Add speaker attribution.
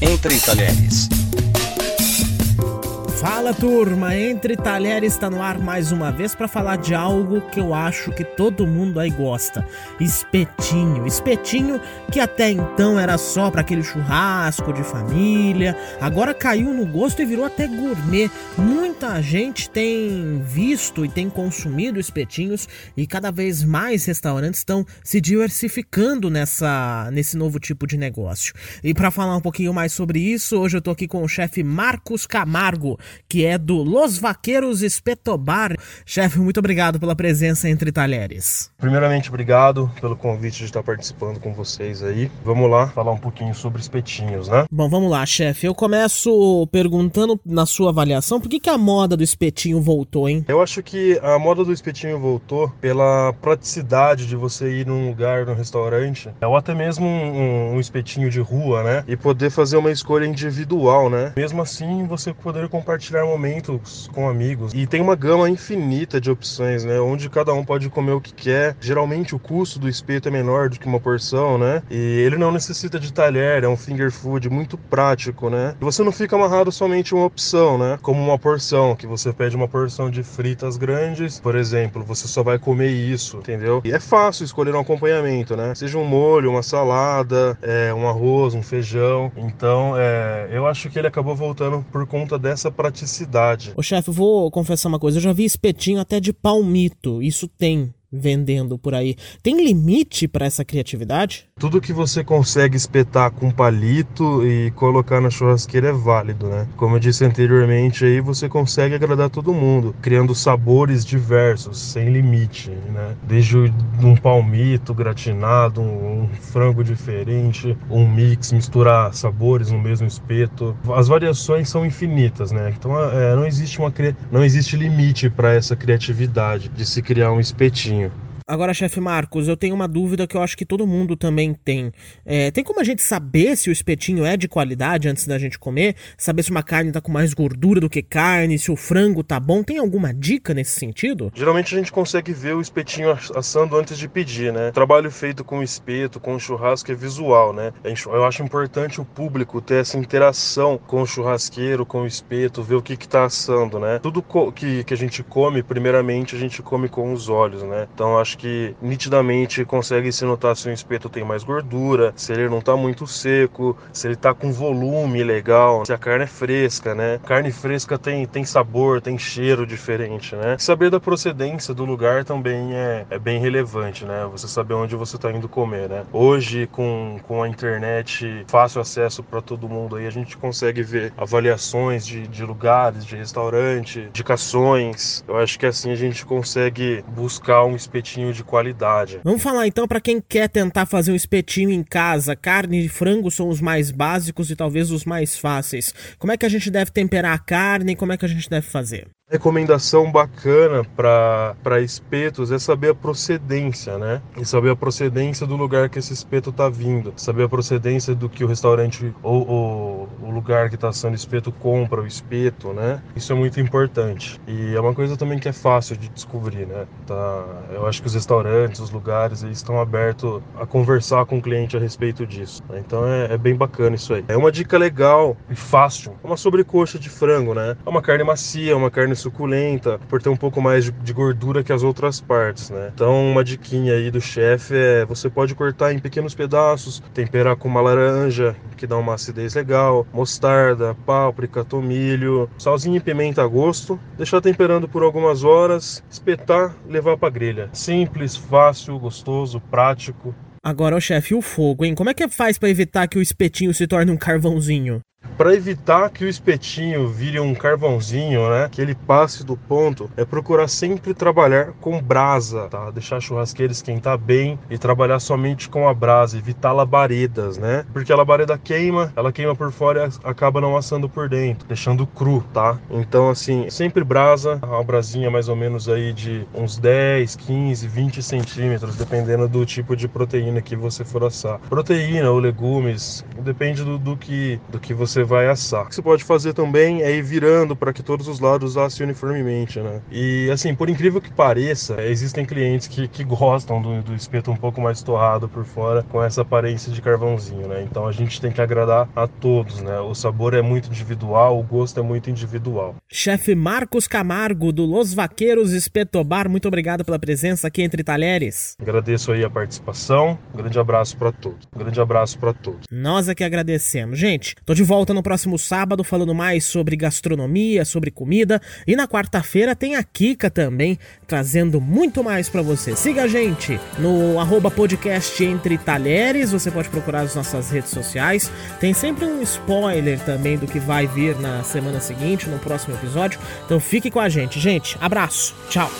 Speaker 1: Entre Talheres.
Speaker 2: Fala turma, Entre Talheres está no ar mais uma vez para falar de algo que eu acho que todo mundo aí gosta: espetinho. Espetinho que até então era só para aquele churrasco de família, agora caiu no gosto e virou até gourmet. Muita gente tem visto e tem consumido espetinhos e cada vez mais restaurantes estão se diversificando nessa nesse novo tipo de negócio. E para falar um pouquinho mais sobre isso, hoje eu tô aqui com o chefe Marcos Camargo que é do Los Vaqueiros Espetobar. Chefe, muito obrigado pela presença entre talheres.
Speaker 3: Primeiramente, obrigado pelo convite de estar participando com vocês aí. Vamos lá falar um pouquinho sobre espetinhos, né?
Speaker 2: Bom, vamos lá, chefe. Eu começo perguntando na sua avaliação, por que, que a moda do espetinho voltou, hein?
Speaker 3: Eu acho que a moda do espetinho voltou pela praticidade de você ir num lugar, num restaurante, ou até mesmo um, um espetinho de rua, né? E poder fazer uma escolha individual, né? Mesmo assim, você poder compartilhar compartilhar momentos com amigos. E tem uma gama infinita de opções, né? Onde cada um pode comer o que quer. Geralmente o custo do espeto é menor do que uma porção, né? E ele não necessita de talher, é um finger food muito prático, né? E você não fica amarrado somente uma opção, né? Como uma porção, que você pede uma porção de fritas grandes, por exemplo, você só vai comer isso, entendeu? E é fácil escolher um acompanhamento, né? Seja um molho, uma salada, é, um arroz, um feijão. Então, é, eu acho que ele acabou voltando por conta dessa praticidade.
Speaker 2: Ô chefe, vou confessar uma coisa, eu já vi espetinho até de palmito, isso tem vendendo por aí. Tem limite para essa criatividade?
Speaker 3: Tudo que você consegue espetar com palito e colocar na churrasqueira é válido, né? Como eu disse anteriormente, aí você consegue agradar todo mundo, criando sabores diversos, sem limite, né? Desde um palmito gratinado, um, frango diferente, um mix, misturar sabores no mesmo espeto. As variações são infinitas, né? Então é, não existe uma não existe limite para essa criatividade de se criar um espetinho.
Speaker 2: Agora, chefe Marcos, eu tenho uma dúvida que eu acho que todo mundo também tem. É, tem como a gente saber se o espetinho é de qualidade antes da gente comer? Saber se uma carne tá com mais gordura do que carne, se o frango tá bom? Tem alguma dica nesse sentido?
Speaker 3: Geralmente a gente consegue ver o espetinho assando antes de pedir, né? O trabalho feito com espeto, com churrasco é visual, né? Eu acho importante o público ter essa interação com o churrasqueiro, com o espeto, ver o que que tá assando, né? Tudo que, que a gente come, primeiramente a gente come com os olhos, né? Então acho que nitidamente consegue se notar se o espeto tem mais gordura, se ele não está muito seco, se ele está com volume legal, se a carne é fresca, né? Carne fresca tem, tem sabor, tem cheiro diferente, né? Saber da procedência do lugar também é, é bem relevante, né? Você saber onde você está indo comer, né? Hoje, com, com a internet, fácil acesso para todo mundo aí, a gente consegue ver avaliações de, de lugares, de restaurante, indicações. Eu acho que assim a gente consegue buscar um espetinho espetinho de qualidade.
Speaker 2: Vamos falar então para quem quer tentar fazer um espetinho em casa. Carne e frango são os mais básicos e talvez os mais fáceis. Como é que a gente deve temperar a carne e como é que a gente deve fazer?
Speaker 3: Recomendação bacana para espetos é saber a procedência, né? E saber a procedência do lugar que esse espeto está vindo, saber a procedência do que o restaurante ou, ou o lugar que está sendo espeto compra o espeto, né? Isso é muito importante. E é uma coisa também que é fácil de descobrir, né? Tá, eu acho que os restaurantes, os lugares, eles estão abertos a conversar com o cliente a respeito disso. Né? Então é, é bem bacana isso aí. É uma dica legal e fácil. É uma sobrecoxa de frango, né? É uma carne macia, uma carne suculenta, por ter um pouco mais de, de gordura que as outras partes, né? Então, uma diquinha aí do chefe é você pode cortar em pequenos pedaços, temperar com uma laranja, que dá uma acidez legal, mostarda, páprica, tomilho, salzinho e pimenta a gosto, deixar temperando por algumas horas, espetar, levar para grelha. Simples, fácil, gostoso, prático.
Speaker 2: Agora, o chefe, o fogo, hein? Como é que faz para evitar que o espetinho se torne um carvãozinho?
Speaker 3: Para evitar que o espetinho vire um carvãozinho, né? Que ele passe do ponto, é procurar sempre trabalhar com brasa, tá? Deixar a churrasqueira esquentar bem e trabalhar somente com a brasa, evitar labaredas, né? Porque a labareda queima, ela queima por fora e acaba não assando por dentro, deixando cru, tá? Então, assim, sempre brasa, uma brasinha mais ou menos aí de uns 10, 15, 20 centímetros, dependendo do tipo de proteína que você for assar. Proteína ou legumes, depende do, do que, do que você vai assar. O que você pode fazer também é ir virando para que todos os lados assem uniformemente, né? E assim, por incrível que pareça, existem clientes que, que gostam do, do espeto um pouco mais torrado por fora, com essa aparência de carvãozinho, né? Então a gente tem que agradar a todos, né? O sabor é muito individual, o gosto é muito individual.
Speaker 2: Chefe Marcos Camargo, do Los Vaqueiros Espetobar, muito obrigado pela presença aqui entre talheres.
Speaker 3: Agradeço aí a participação, um grande abraço para todos. Um grande abraço para todos.
Speaker 2: Nós é que agradecemos. Gente, tô de volta no próximo sábado falando mais sobre gastronomia, sobre comida, e na quarta-feira tem a Kika também, trazendo muito mais para você. Siga a gente no arroba podcast Entre Talheres, você pode procurar as nossas redes sociais. Tem sempre um spoiler também do que vai vir na semana seguinte, no próximo episódio. Então fique com a gente, gente. Abraço. Tchau.